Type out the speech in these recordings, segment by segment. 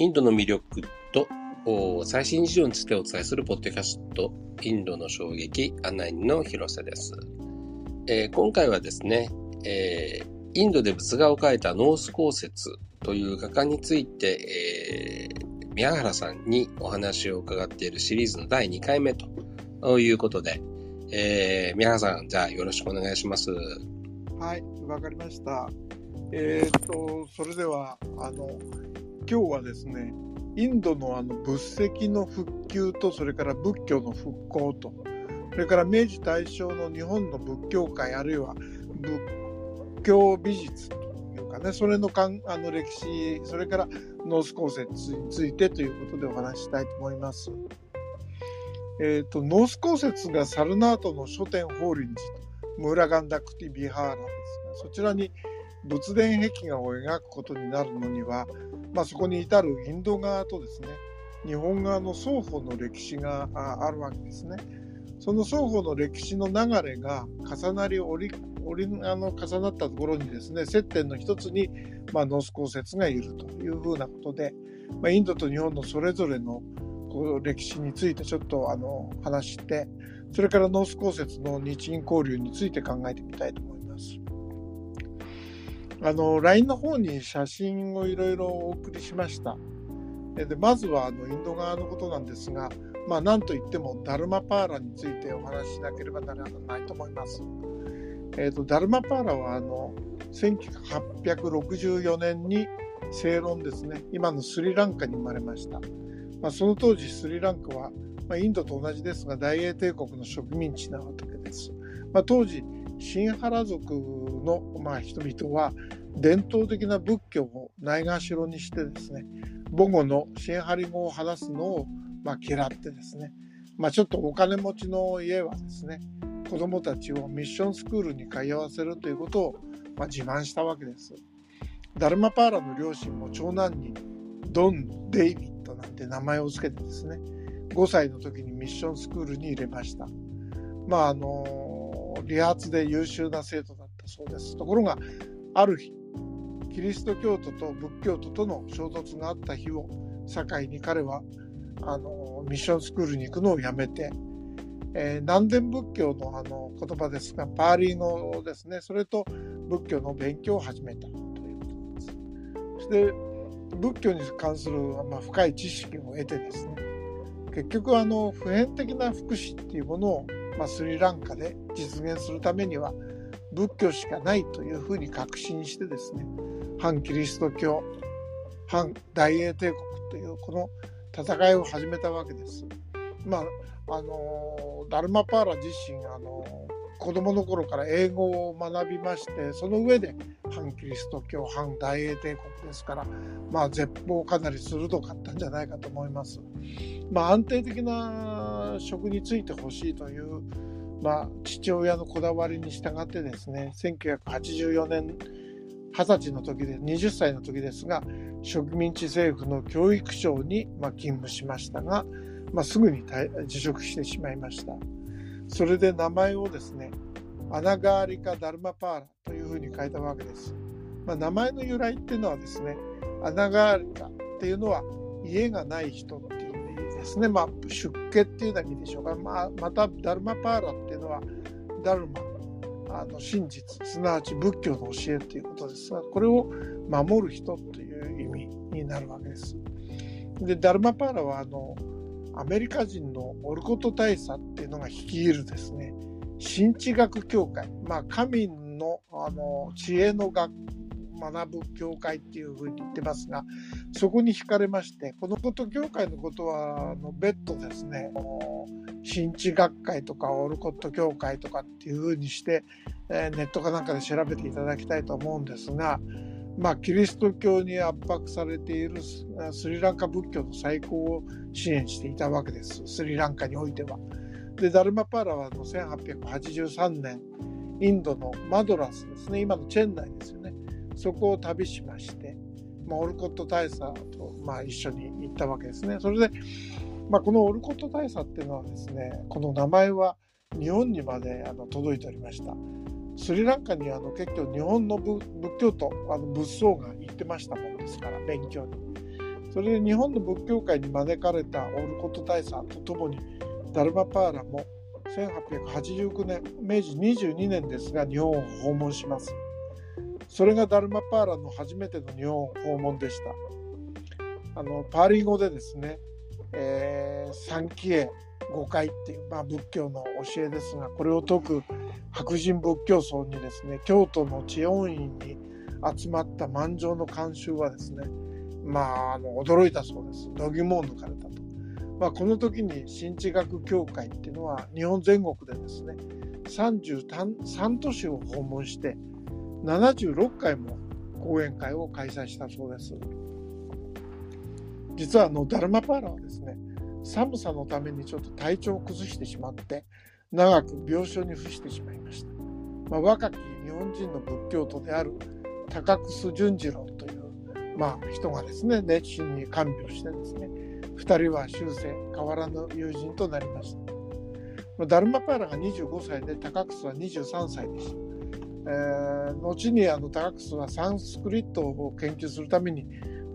インドの魅力と最新事情についてお伝えするポッドキャスト、インドの衝撃案内人の広瀬です。えー、今回はですね、えー、インドで仏画を描いたノース公説という画家について、えー、宮原さんにお話を伺っているシリーズの第2回目ということで、えー、宮原さん、じゃあよろしくお願いします。はい、わかりました。えー、っと、それでは、あの、今日はですね、インドのあの仏跡の復旧と、それから仏教の復興と、それから明治大正の日本の仏教界、あるいは仏教美術というかね、それのかんあの歴史、それから野生司香雪についてということでお話したいと思います。えっ、ー、と、野生司香雪がサルナートの初転法輪寺と、ムーラガンダクティビハーラですが、そちらに仏殿壁画を描くことになるのには、まあ、そこに至るインド側とですね日本側の双方の歴史があるわけですね。その双方の歴史の流れが重なり折り折りあの重なったところにですね接点の一つに、まあ、野生司香雪がいるというふうなことで、まあ、インドと日本のそれぞれのこう歴史についてちょっとあの話してそれから野生司香雪の日印交流について考えてみたいと思います。あの LINE の方に写真をいろいろお送りしました。でまずはあのインド側のことなんですが、まあ、なんといってもダルマパーラについてお話ししなければならないと思います。えーと、ダルマパーラはあの1864年に正論ですね今のスリランカに生まれました、まあ、その当時スリランカは、まあ、インドと同じですが大英帝国の植民地なわけです、まあ、当時シンハラ族の、まあ、人々は伝統的な仏教をないがしろにしてですね母語のシンハリ語を話すのを、まあ、嫌ってですね、まあ、ちょっとお金持ちの家はですね子どもたちをミッションスクールに通わせるということを、まあ、自慢したわけです。ダルマパーラの両親も長男にドン・デイビッドなんて名前を付けてですね5歳の時にミッションスクールに入れました。まああの理髪で優秀な生徒だったそうです。ところが、ある日、キリスト教徒と仏教徒との衝突があった日を境に彼はあのミッションスクールに行くのをやめて、えー、南伝仏教のあの言葉ですが、パーリー語ですね、それと仏教の勉強を始めたということです。そして仏教に関する、まあ、深い知識を得てですね、結局あの普遍的な福祉っていうものをまあ、スリランカで実現するためには仏教しかないというふうに確信してですね反キリスト教反大英帝国というこの戦いを始めたわけです。まああのダルマパーラ自身あの子供の頃から英語を学びましてその上で反キリスト教反大英帝国ですからまあ絶望かなり鋭かったんじゃないかと思います。まあ、安定的な職に就いてほしいという、まあ、父親のこだわりに従ってですね1984年20歳の時で20歳の時ですが植民地政府の教育省に、ま、勤務しましたが、まあ、すぐに辞職してしまいました。それで名前をですねアナガーリカ・ダルマパーラというふうに変えたわけです、まあ、名前の由来っていうのはですねアナガーリカっていうのは家がない人っていうですね、まあ、出家っていうのは意味でしょうか、まあ、またダルマパーラっていうのはダルマあの真実すなわち仏教の教えということです。がこれを守る人という意味になるわけです。でダルマパーラはあのアメリカ人のオルコト大佐っていうのが率いるですね。神知学協会、まあ、神のあの知恵の学学ぶ教会っていうふうに言ってますがそこに惹かれましてこのこと教会のことはあの別途ですね新地学会とかオルコット教会とかっていうふうにして、え、ネットかなんかで調べていただきたいと思うんですが、まあ、キリスト教に圧迫されているスリランカ仏教の再興を支援していたわけですスリランカにおいては。でダルマパーラは1883年インドのマドラスですね今のチェン内ですよねそこを旅しまして、まあ、オルコット大佐と、まあ、一緒に行ったわけですね。それで、まあ、このオルコット大佐っていうのはですね、この名前は日本にまであの届いておりました。スリランカにあの結構日本の仏教徒あの仏僧が行ってましたもんですから勉強に。それで日本の仏教界に招かれたオルコット大佐とともにダルマパーラも1889年明治22年ですが日本を訪問しますそれがダルマパーラの初めての日本訪問でしたあのパーリー語でですね、えー、三期へ誤解っていう、まあ、仏教の教えですがこれを説く白人仏教僧にですね京都の知恩院に集まった満場の観衆はですねまああの驚いたそうです。度肝を抜かれたと、まあ、この時に新知学協会っていうのは日本全国でですね33都市を訪問して76回も講演会を開催したそうです。実はあのダルマパーラはですね寒さのためにちょっと体調を崩してしまって長く病床に伏してしまいました、まあ、若き日本人の仏教徒である高楠淳次郎という、まあ、人がですね熱心に看病してですね2人は終生変わらぬ友人となりました。ダルマパーラが25歳で高楠は23歳でした、えー、後にあの高楠はサンスクリットを研究するために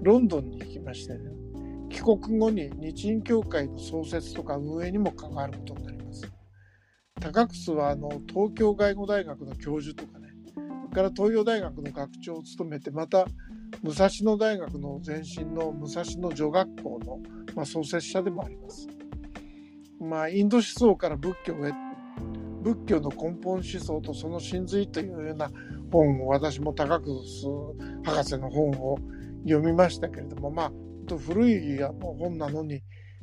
ロンドンに行きまして、ね、帰国後に日印協会の創設とか運営にも関わることになります。高楠はあの東京外語大学の教授とかね、それから東洋大学の学長を務めて、また武蔵野大学の前身の武蔵野女学校の、まあ、創設者でもあります。まあ、インド思想から仏教へ仏教の根本思想とその真髄というような本を私も高楠博士の本を読みましたけれどもまあと古い本なのに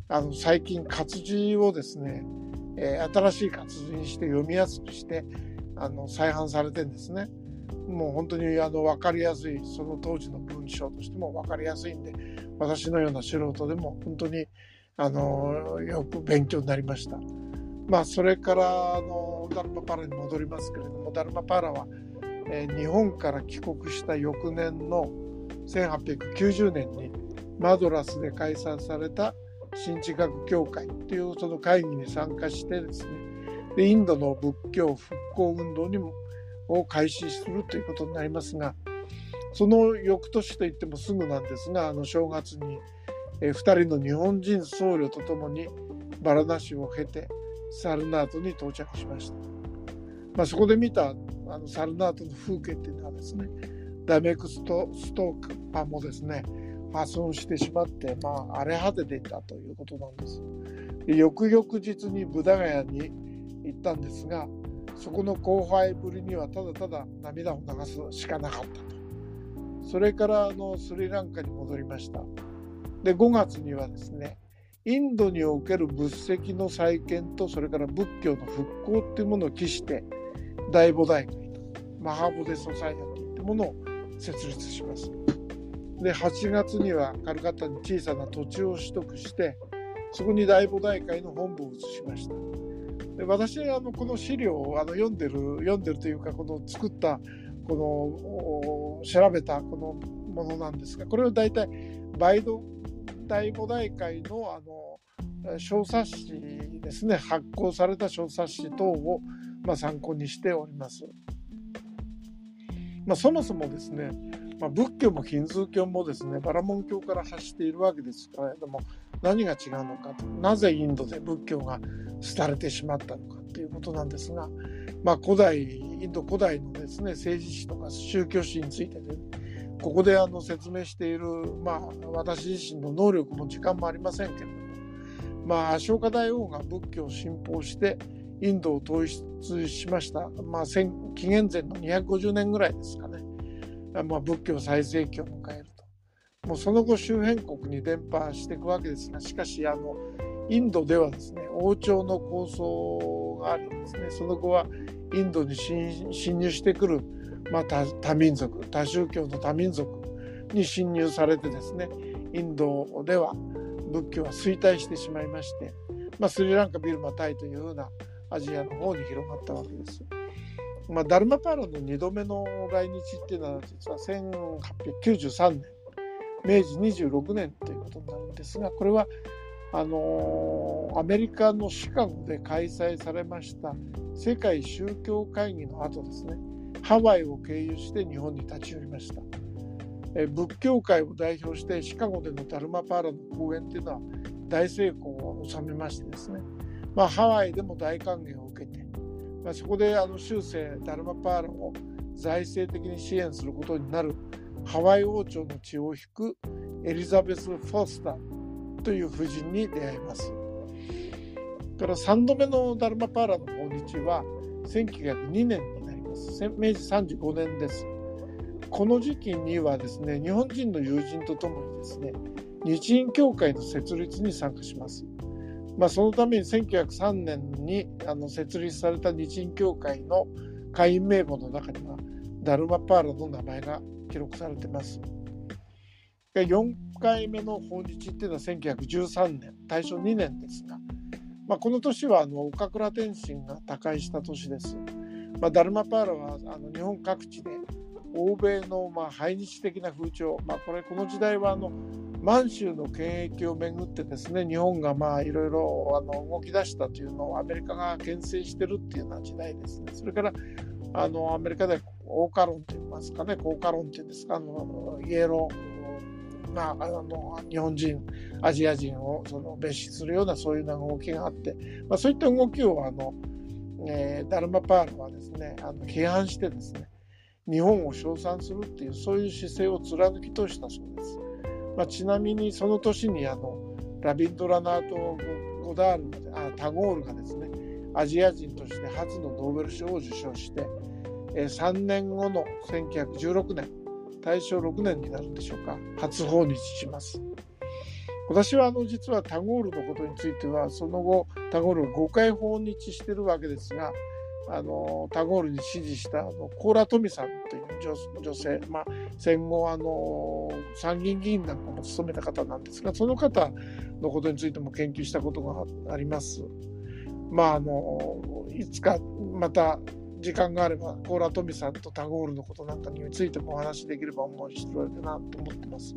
あの最近活字をですね、えー、新しい活字にして読みやすくしてあの再販されてんですね。もう本当にあの分かりやすいその当時の文章としても分かりやすいんで私のような素人でも本当にあのよく勉強になりました。まあそれからあのダルマパラに戻りますけれどもダルマパラは、えー、日本から帰国した翌年の1890年にマドラスで開催された新知学協会っていうその会議に参加してですねでインドの仏教復興運動にもを開始するということになりますがその翌年といってもすぐなんですがあの正月に、え2人の日本人僧侶とともにバラナシを経てサルナートに到着しました、まあ、そこで見たあのサルナートの風景っていうのはですねダメクストストーカーもですね破損してしまって、まあ、荒れ果てていたということなんです。で翌々日にブダガヤに行ったんですが、そこの後輩ぶりにはただただ涙を流すしかなかったと。それからあのスリランカに戻りました。で、5月にはですね、インドにおける仏石の再建とそれから仏教の復興っていうものを期して大菩提会とマハボデソサイエティってものを設立します。で8月にはカルカッタに小さな土地を取得してそこに大菩提会の本部を移しましたで私あのこの資料をあの読んでる読んでるというかこの作ったこの調べたこのものなんですがこれは大体大菩提会のあの小冊子ですね発行された小冊子等を、まあ、参考にしております。まあ、そもそもですねまあ、仏教もヒンズー教もですねバラモン教から発しているわけですけれども何が違うのかなぜインドで仏教が廃れてしまったのかということなんですが、まあ、古代インド古代のですね政治史とか宗教史についてで、ね、ここであの説明している、まあ、私自身の能力も時間もありませんけれども、まあ、アショーカ大王が仏教を信奉してインドを統一しました、まあ、紀元前の250年ぐらいですかね。まあ、仏教最盛期を迎えると。もうその後周辺国に伝播していくわけですがしかしあのインドではですね王朝の構想がありですねその後はインドに侵入してくる、まあ、多民族多宗教の多民族に侵入されてですねインドでは仏教は衰退してしまいまして、まあ、スリランカビルマタイというようなアジアの方に広がったわけです。まあ、ダルマパーラの2度目の来日っていうのは実は1893年明治26年ということになるんですがこれはあのー、アメリカのシカゴで開催されました世界宗教会議の後ですね。ハワイを経由して日本に立ち寄りました。え仏教界を代表してシカゴでのダルマパーラの講演っていうのは大成功を収めましてですね、まあ、ハワイでも大歓迎を受けて、まあ、そこであの終生ダルマパーラを財政的に支援することになるハワイ王朝の血を引くエリザベス・フォスターという夫人に出会います。から3度目のダルマパーラの訪日は1902年になります。明治35年です。この時期にはですね、日本人の友人とともにですね、日印協会の設立に参加します。まあ、そのために1903年にあの設立された日印協会の会員名簿の中にはダルマパーラの名前が記録されています。4回目の訪日っていうのは1913年、大正2年ですが、まあ、この年はあの岡倉天心が他界した年です。まあ、ダルマパーラはあの日本各地で欧米のまあ排日的な風潮、まあ、これこの時代はあの満州の権益をめぐってですね日本がまあいろいろあの動き出したというのをアメリカが牽制してるっていうような時代ですね。それからあのアメリカでオーカ論といいますかね効果論っていうんですかあのイエロー、まあ、あの日本人アジア人をその蔑視するようなそういうような動きがあって、まあ、そういった動きをあの、えー、ダルマパールはですねあの批判してですね日本を称賛するっていうそういう姿勢を貫き通したそうです。まあ、ちなみにその年にあのラビンドラナート・ゴダールあタゴールがですねアジア人として初のノーベル賞を受賞して、えー、3年後の1916年大正6年になるんでしょうか初訪日します。私はあの実はタゴールのことについてはその後タゴールを5回訪日してるわけですがあのタゴールに支持したあのコーラ・トミさんという女性、まあ、戦後あの参議院議員なんかも務めた方なんですがその方のことについても研究したことがあります。まああのいつかまた時間があればコーラ・トミさんとタゴールのことなんかについてもお話しできれば思いしてるなと思ってます。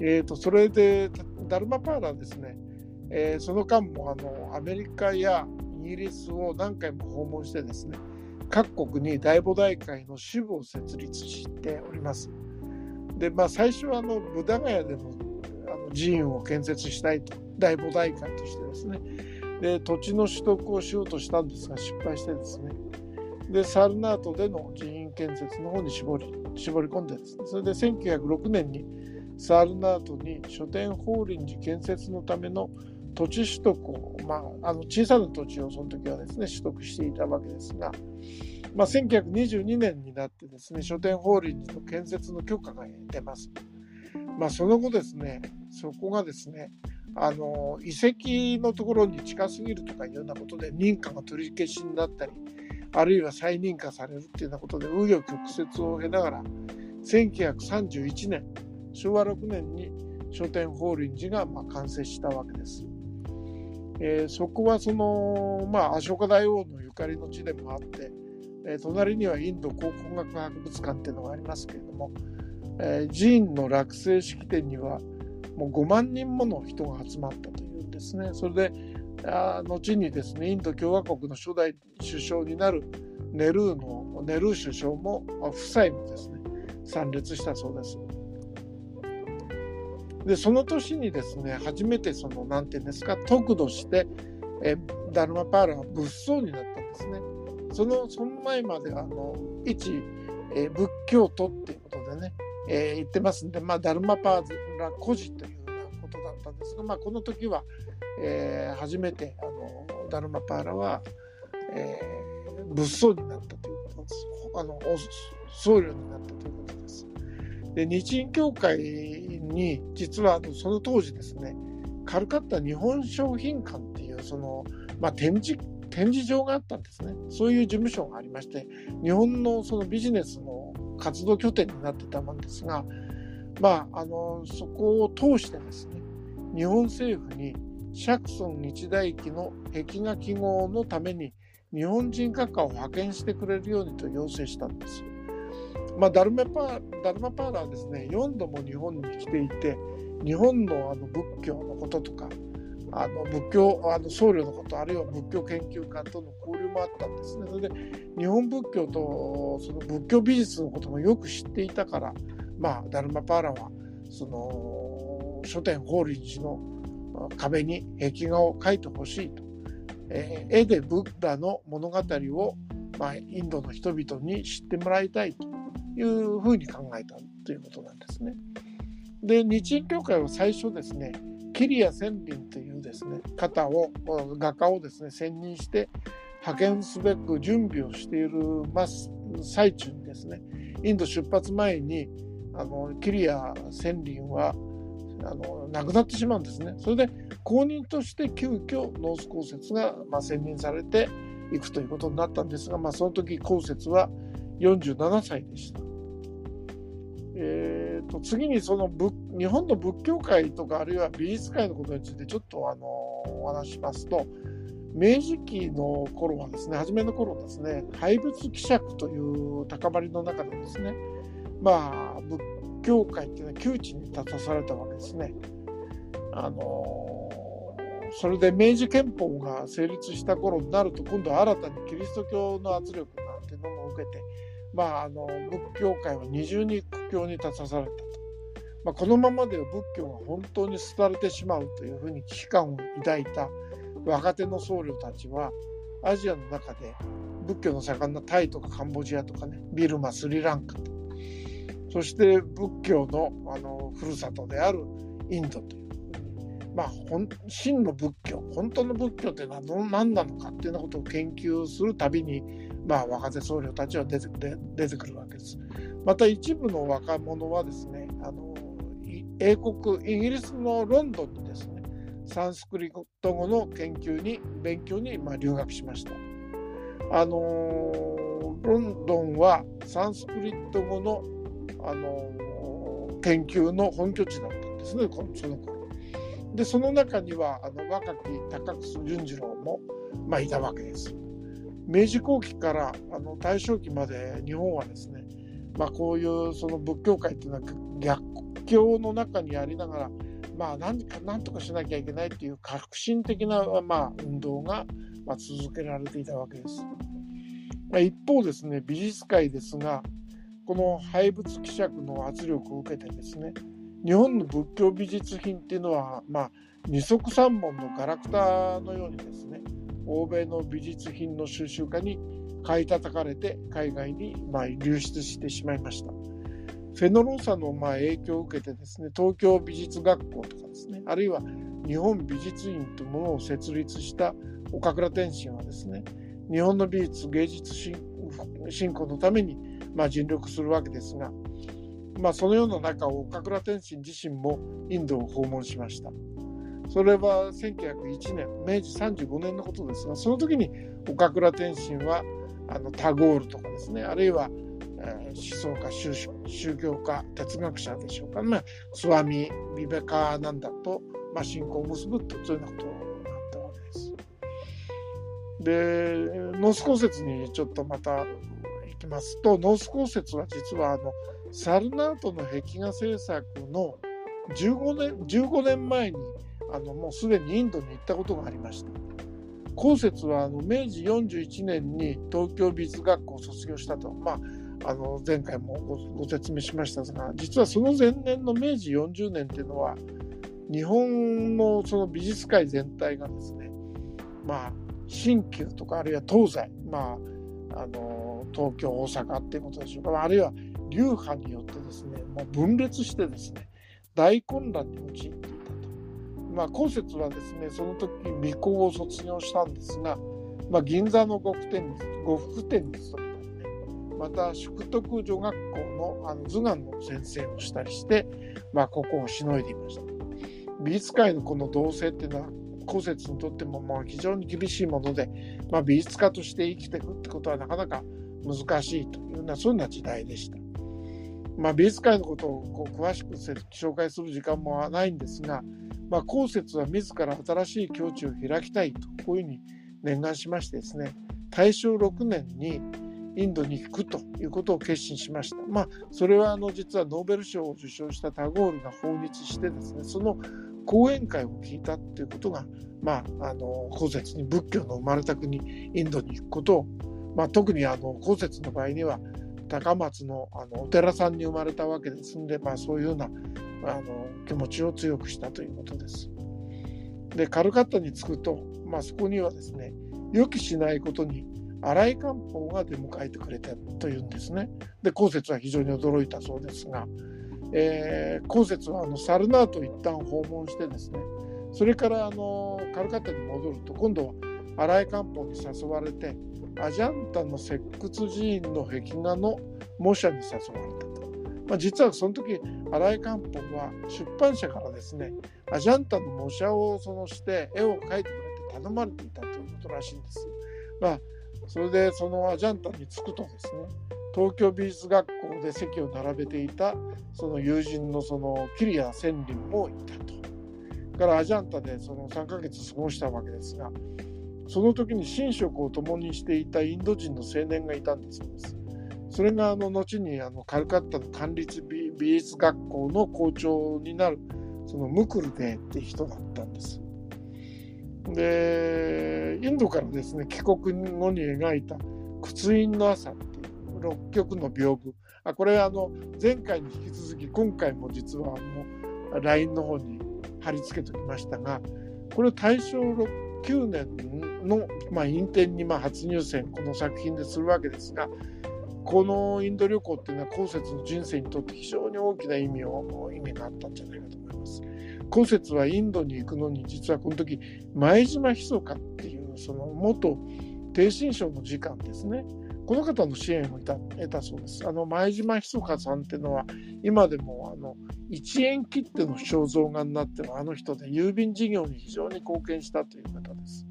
えーと、それでダルマパーラですね、えー、その間もあのアメリカやギリスを何回も訪問してですね各国に大母大会の支部を設立しております。でまあ最初はあのブダガヤでのあの寺院を建設したいと大母大会としてですね。で土地の取得をしようとしたんですが失敗してですね。でサルナートでの寺院建設の方に絞り絞り込んでですね。それで1906年にサルナートに書店法輪寺建設のための土地取得を、まあ、あの小さな土地をその時はですね取得していたわけですが、まあ、1922年になってですね書店法輪の建設の許可が出ます。まあ、その後ですねそこがですねあの遺跡のところに近すぎるとかいうようなことで認可が取り消しになったりあるいは再認可されるっていうようなことで紆余曲折を経ながら1931年昭和6年に書店法輪寺がま完成したわけです。えー、そこはその、まあ、アショカ大王のゆかりの地でもあって、えー、隣にはインド考古学博物館っていうのがありますけれども、えー、寺院の落成式典にはもう5万人もの人が集まったというんですね。それであ後にですねインド共和国の初代首相になるネルーのネルー首相も夫妻もですね参列したそうです。でその年にですね初めてその何て言うんですか得度してえダルマパーラが仏像になったんですね。そのその前まであの一、え仏教徒っていうことでね、えー、言ってますんで、まあ、ダルマパーラ孤児というようなことだったんですが、まあ、この時は、えー、初めてあのダルマパーラは、えー、仏像になったということです。あの僧侶になったということで。日印協会に実はその当時ですねカルカッタ日本商品館っていうその、まあ、展示展示場があったんですねそういう事務所がありまして日本のそのビジネスの活動拠点になってたもんですがまああのそこを通してですね日本政府に釈尊日大記の壁画記号のために日本人画家を派遣してくれるようにと要請したんです。まあ、ダルマパダルマパーラはですね。4度も日本に来ていて日本のあの仏教のこととかあの仏教あの僧侶のことあるいは仏教研究家との交流もあったんですね。それで日本仏教とその仏教美術のこともよく知っていたからまあ、ダルマパーラはその書店法律の壁に壁画を描いてほしいと、えー、絵でブッダの物語を、まあ、インドの人々に知ってもらいたいと。いうふうに考えたということなんですね。で日印協会は最初ですねキリア千林というですね方を画家をですね選任して派遣すべく準備をしている最中にですねインド出発前にあのキリア千林はあの亡くなってしまうんですね。それで後任として急遽ノース公設が、まあ、選任されていくということになったんですが、まあ、その時公設は47歳でした。えーと、次にその仏日本の仏教界とかあるいは美術界のことについてちょっとあのお話しますと明治期の頃はですね初めの頃ですね廃仏希釈という高まりの中でですねまあ仏教界っていうのは窮地に立たされたわけですね。あのそれで明治憲法が成立した頃になると今度は新たにキリスト教の圧力なんていうのも受けてまあ、あの仏教界は二重に苦境に立たされたと、まあ、このままでは仏教が本当に廃れてしまうというふうに危機感を抱いた若手の僧侶たちはアジアの中で仏教の盛んなタイとかカンボジアとかねビルマスリランカとそして仏教のあのふるさとであるインドというまあ、真の仏教本当の仏教っていうのは何なのかっていうようなことを研究するたびにまあ、若手僧侶たちは出て出てくるわけです。また一部の若者はですね、あの英国、イギリスのロンドンにですね、サンスクリット語の研究に、勉強に、まあ、留学しました。あのロンドンはサンスクリット語の、あの研究の本拠地だったんですね、その頃。で、その中にはあの若き高楠潤次郎も、まあ、いたわけです。明治後期からあの大正期まで日本はですね、まあ、こういうその仏教界っていうのは逆境の中にありながら、まあ、何か何とかしなきゃいけないっていう革新的な、まあ、運動が、まあ、続けられていたわけです。まあ、一方ですね美術界ですがこの廃仏希釈の圧力を受けてですね日本の仏教美術品っていうのは、まあ、二足三門のガラクタのようにですね欧米の美術品の収集家に買い叩かれて海外にま流出してしまいました。フェノローサのま影響を受けてですね東京美術学校とかですねあるいは日本美術院というものを設立した岡倉天心はですね日本の美術芸術振興のためにま尽力するわけですが、まあ、そのような中岡倉天心自身もインドを訪問しました。それは1901年明治35年のことですがその時に岡倉天心はあのタゴールとかですねあるいは、えー、思想家宗教家哲学者でしょうか、まあ、スワミ・ビベカナンダと、まあ、親交を結ぶとそういうようなことになったわけです。で野生司香雪にちょっとまた行きますと野生司香雪は実はあのサルナートの壁画制作の15年 ,15 年前にあのもうすでにインドに行ったことがありました。後節はあの明治41年に東京美術学校を卒業したと、まあ、あの前回もご説明しましたが実はその前年の明治40年っていうのは日本のその美術界全体がですねまあ新旧とかあるいは東西まああの東京大阪っていうことでしょうか。あるいは流派によってですねもう分裂してですね大混乱に陥ってまあ、後節はですねその時美行を卒業したんですが、まあ、銀座の呉服店に呉服店に勤めたりねまた淑徳女学校のあの図画の先生をしたりして、まあ、ここをしのいでいました美術界のこの同性っていうのは後節にとってもまあ非常に厳しいもので、まあ、美術家として生きていくってことはなかなか難しいというようなそんな時代でした。まあ、美術界のことをこう詳しく紹介する時間もないんですが、まあ、後節は自ら新しい境地を開きたいとこういうふうに念願しましてですね大正6年にインドに行くということを決心しました。まあ、それはあの実はノーベル賞を受賞したタゴールが訪日してですねその講演会を聞いたということが、まあ、あの後節に仏教の生まれた国インドに行くことを、まあ、特にあの後節の場合には高松のあのお寺さんに生まれたわけですんで、まあ、そういうようなあの気持ちを強くしたということです。でカルカッタに着くと、まあ、そこにはですね予期しないことに荒井漢方が出迎えてくれたというんですね。で後節は非常に驚いたそうですが、えー、後節はあのサルナートを一旦訪問してですねそれからあのカルカッタに戻ると今度は荒井漢方に誘われてアジャンタの石窟寺院の壁画の模写に誘われた。まあ、実はその時新井漢方は出版社からですねアジャンタの模写をそのして絵を描いてくれて頼まれていたということらしいんです。まあ、それでそのアジャンタに着くとですね東京美術学校で席を並べていたその友人のそのキリア千里もいたと。からアジャンタでその3ヶ月過ごしたわけですがその時に寝食を共にしていたインド人の青年がいたんだそうです。それがあの後にあのカルカッタの管立美術学校の校長になるそのムクルデーって人だったんです。でインドからですね帰国後に描いた「屈印の朝」っていう6曲の屏風あこれはあの前回に引き続き今回も実はあの LINE の方に貼り付けておきましたがこれ大正9年の、まあ、インテンにまあ初入選この作品でするわけですがこのインド旅行っていうのは後節の人生にとって非常に大きな意味を意味があったんじゃないかと思います。後節はインドに行くのに実はこの時前島ひそかっていうその元低身省の次官ですねこの方の支援を得たそうです。あの前島ひそかさんっていうのは今でもあの1円切手の肖像画になってるあの人で郵便事業に非常に貢献したという方です。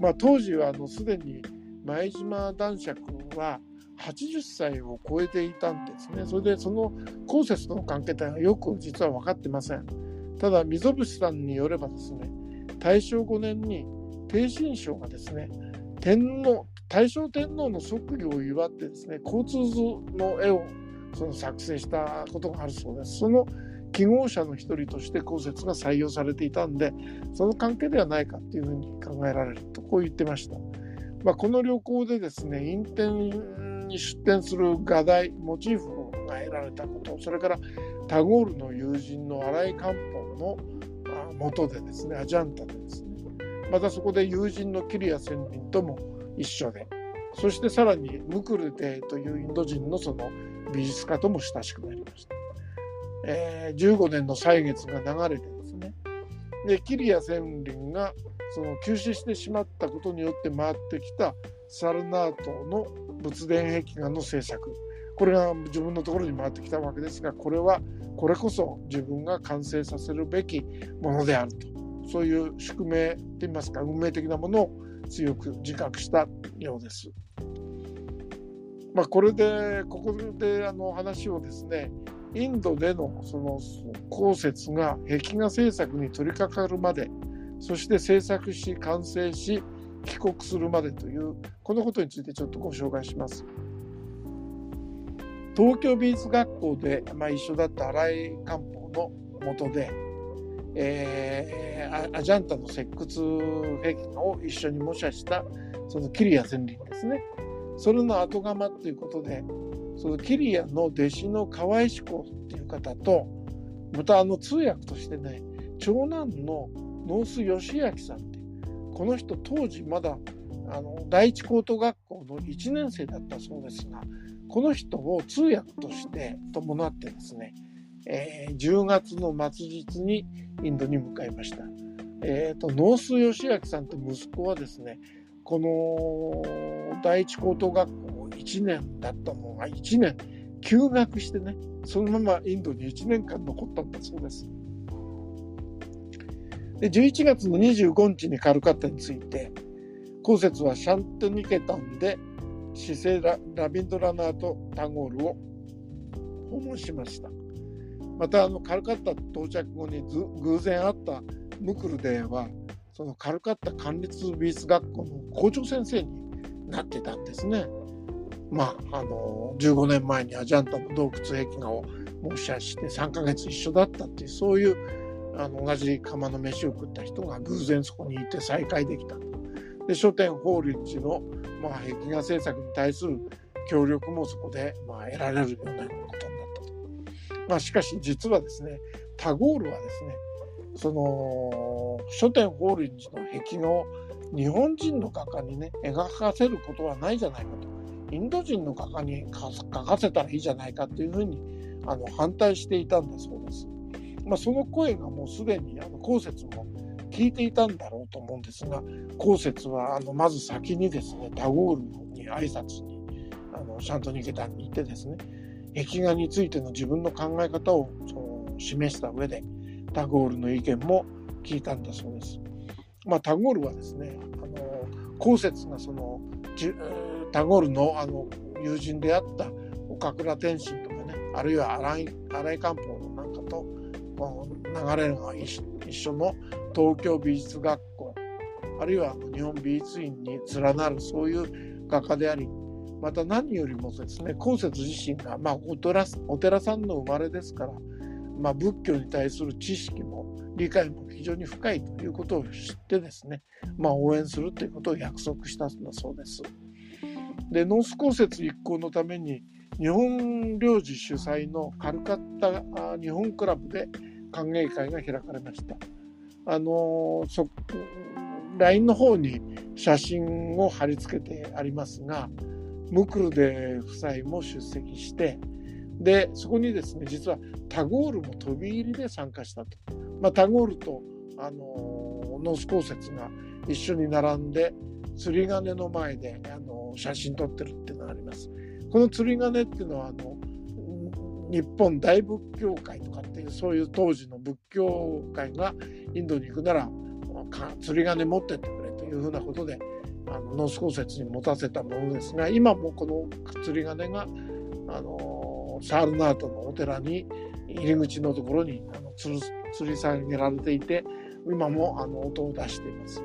まあ、当時はあのすでに前島男爵は80歳を超えていたんですね。それでその後節との関係というのはよく実は分かってません。ただ溝伏さんによればですね、大正5年に帝信省がですね、天皇、大正天皇の即位を祝ってですね、交通図の絵をその作成したことがあるそうです。その記号者の一人として後説が採用されていたんで、その関係ではないかっていうふうに考えられると、こう言ってました。まあ、この旅行でですね、インに出展する画題モチーフが得られたことそれからタゴールの友人の新井漢方の元でですねアジャンタでですねまたそこで友人のキリア仙人とも一緒でそしてさらにムクルテというインド人のその美術家とも親しくなりました。えー、15年の歳月が流れてですねでキリア仙人がその急死してしまったことによって回ってきたサルナートの仏殿壁画の制作これが自分のところに回ってきたわけですがこれはこれこそ自分が完成させるべきものであるとそういう宿命といいますか運命的なものを強く自覚したようです。まあ、これでここであの話をですねインドでのその後説が壁画制作に取り掛かるまでそして制作し完成し帰国するまでというこのことについてちょっとご紹介します。東京美術学校で、まあ、一緒だった新井漢方のもとで、えー、アジャンタの石窟壁画を一緒に模写したそのキリア仙人ですね。それの後釜ということでそのキリアの弟子の河合志功っていう方とまたあの通訳としてね長男のノース義明さんこの人当時まだあの第一高等学校の1年生だったそうですがこの人を通訳として伴ってですね、えー、10月の末日にインドに向かいました。えーと、ノース義明さんと息子はですねこの第一高等学校1年だったのが1年休学してねそのままインドに1年間残ったんだそうです。で11月の25日にカルカッタについて後節はシャントニケタンでシセララビンドラナート・タゴールを訪問しましたまたあのカルカッタ到着後に偶然会ったムクルデーはそのカルカッタ管立美術学校の校長先生になってたんですね。まあ、あの15年前にアジャンタの洞窟壁画を模写して3ヶ月一緒だったっていうそういうあの同じ釜の飯を食った人が偶然そこにいて再会できたで書店法律の、まあ、壁画制作に対する協力もそこでまあ得られるようなことになったと。まあ、しかし実はですねタゴールはですねその書店法輪寺の壁画を日本人の画家にね描かせることはないじゃないかとインド人の画家に描かせたらいいじゃないかというふうにあの反対していたんだそうです。まあ、その声がもうすでにあの後節も聞いていたんだろうと思うんですが後節はあのまず先にですねタゴールに挨拶にあのシャントニケタンに行ってですね壁画についての自分の考え方をその示した上でタゴールの意見も聞いたんだそうです。まあ、タゴールはですねあの後節がそのタゴールのあの友人であった岡倉天心とかねあるいは新井新井漢方のなんかと流れが一緒の東京美術学校あるいは日本美術院に連なるそういう画家でありまた何よりもですね後節自身が、まあ、お寺お寺さんの生まれですから、まあ、仏教に対する知識も理解も非常に深いということを知ってですね、まあ、応援するということを約束したんだそうです。でノース公設一行のために日本領事主催のカルカッタ日本クラブで歓迎会が開かれました。あのそ LINE の方に写真を貼り付けてありますがムクルデ夫妻も出席してでそこにですね実はタゴールも飛び入りで参加したと、まあ、タゴールとあの野生司香雪が一緒に並んで釣り鐘の前であの写真撮ってるっていうのがあります。この釣り鐘っていうのはあの日本大仏教会とかっていうそういう当時の仏教会がインドに行くなら釣り鐘持ってってくれというふうなことであの野生司香雪に持たせたものですが今もこの釣り鐘があのサールナートのお寺に入り口のところにあの吊り下げられていて今もあの音を出しています。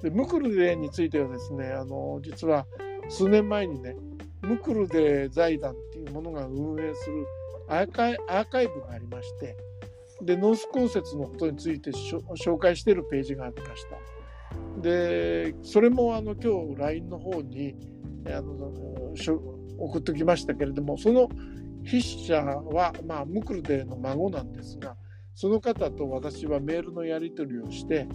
でムクルデについてはですねあの実は数年前にねムクルデ財団ものが運営するアーカイアーカイブがありましてでノース公設のことについて紹介しているページがありました。でそれもあの今日 LINE の方にあの送ってきましたけれどもその筆者は、まあ、ムクルデの孫なんですがその方と私はメールのやり取りをして、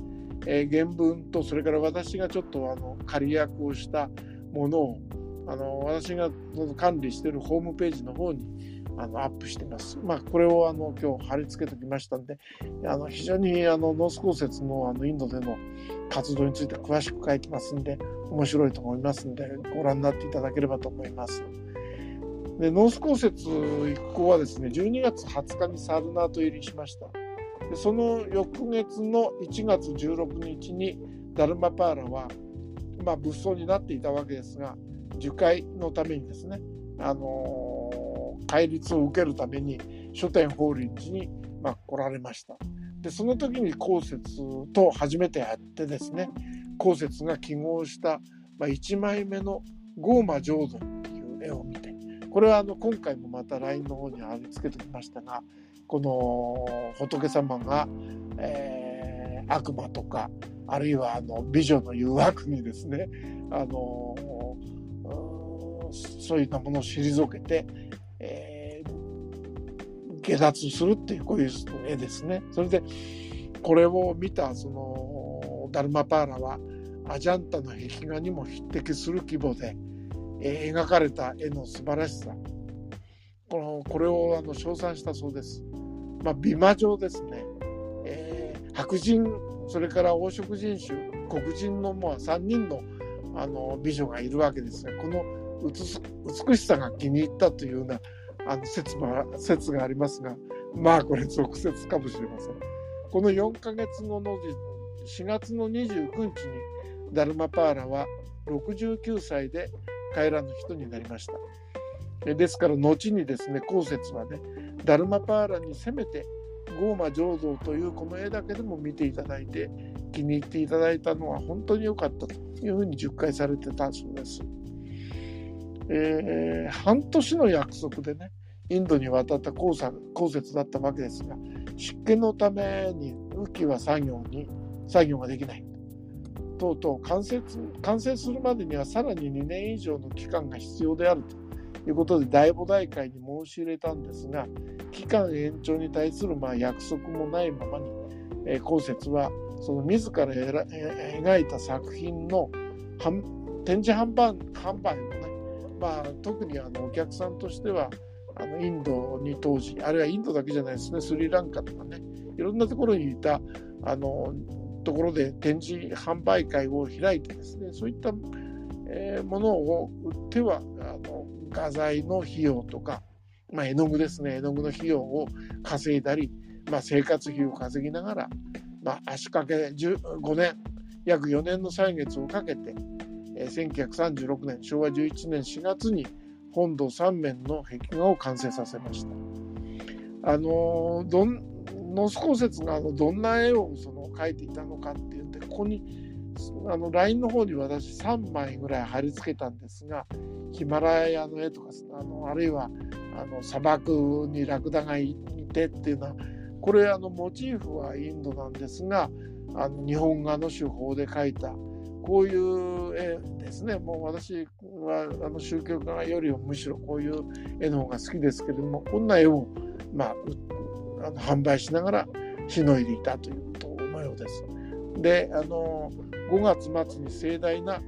えー、原文とそれから私がちょっとあの仮訳をしたものをあの私が管理しているホームページの方にあのアップしてます。まあ、これをあの今日貼り付けておきましたんで、あの非常にあの野生司香雪のあのインドでの活動について詳しく書いてますんで、面白いと思いますんで、ご覧になっていただければと思います。で野生司香雪一行はですね、12月20日にサルナート入りしました。でその翌月の1月16日にダルマパーラは、まあ、仏僧になっていたわけですが、受戒のためにですね、あの、戒律を受けるために書店法輪寺に、まあ、来られました。でその時に公設と初めてやってですね公設が記号した、まあ、1枚目の「ゴーマ浄土」っていう絵を見てこれはあの今回もまた LINE の方に貼り付けてきましたがこの仏様が、えー、悪魔とかあるいはあの美女の誘惑にですねあのそういったものを退けて、えー、下脱するっていうこういう絵ですね。それでこれを見たそのダルマパーラはアジャンタの壁画にも匹敵する規模で、えー、描かれた絵の素晴らしさこのこれをあの称賛したそうです。まあ、美魔女ですね、えー、白人それから黄色人種黒人のまあ3人のあの美女がいるわけですがこの美しさが気に入ったというようなあの説説がありますがまあこれ俗説かもしれません。この4ヶ月後の4月の29日にダルマパーラは69歳で帰らぬ人になりました。ですから後にですね後節はねダルマパーラにせめてゴーマ浄土というこの絵だけでも見ていただいて気に入っていただいたのは本当に良かったというふうに10回されてたそうです。えー、半年の約束でねインドに渡った鉱雪だったわけですが湿気のために雨季は作業に作業ができない。等々完成完成するまでにはさらに2年以上の期間が必要であると。いうことで大母大会に申し入れたんですが期間延長に対するまあ約束もないままに、えー、公設はその自ら描いた作品の展示販売販売をね、まあ、特にあのお客さんとしてはあのインドに当時あるいはインドだけじゃないですねスリランカとかねいろんなところにいたあのところで展示販売会を開いてですねそういった、えー、ものを売ってはあの画材の費用とか、まあ、絵の具ですね絵の具の費用を稼いだり、まあ、生活費を稼ぎながら、まあ、足掛け5年約4年の歳月をかけて、え、1936年昭和11年4月に本堂3面の壁画を完成させました。あのどんノス公説があのどんな絵をその描いていたのかっていうんでここにあの LINE の方に私3枚ぐらい貼り付けたんですがヒマラヤの絵とかあのあるいはあの砂漠にラクダがいてっていうのはこれあのモチーフはインドなんですがあの日本画の手法で描いたこういう絵ですねもう私はあの宗教画よりもむしろこういう絵の方が好きですけれどもこんな絵を、まあ、あの販売しながらしのいでいたということのようです。であの5月末に盛大な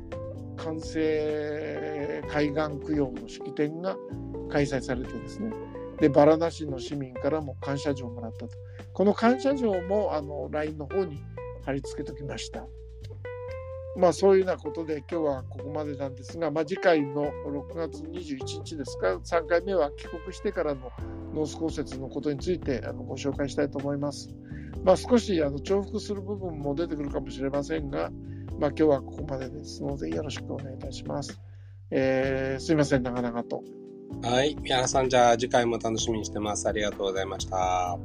完成海岸供養の式典が開催されてですねでバラナ市の市民からも感謝状をもらったとこの感謝状もあの LINE の方に貼り付けておきました。まあそういうようなことで今日はここまでなんですが、まあ、次回の6月21日ですか3回目は帰国してからのノース降雪のことについてあのご紹介したいと思います。まあ、少しあの重複する部分も出てくるかもしれませんが、まあ、今日はここまでですのでよろしくお願いいたします。えー、すいません、長々と。はい。宮原さん、じゃあ次回も楽しみにしてます。ありがとうございました。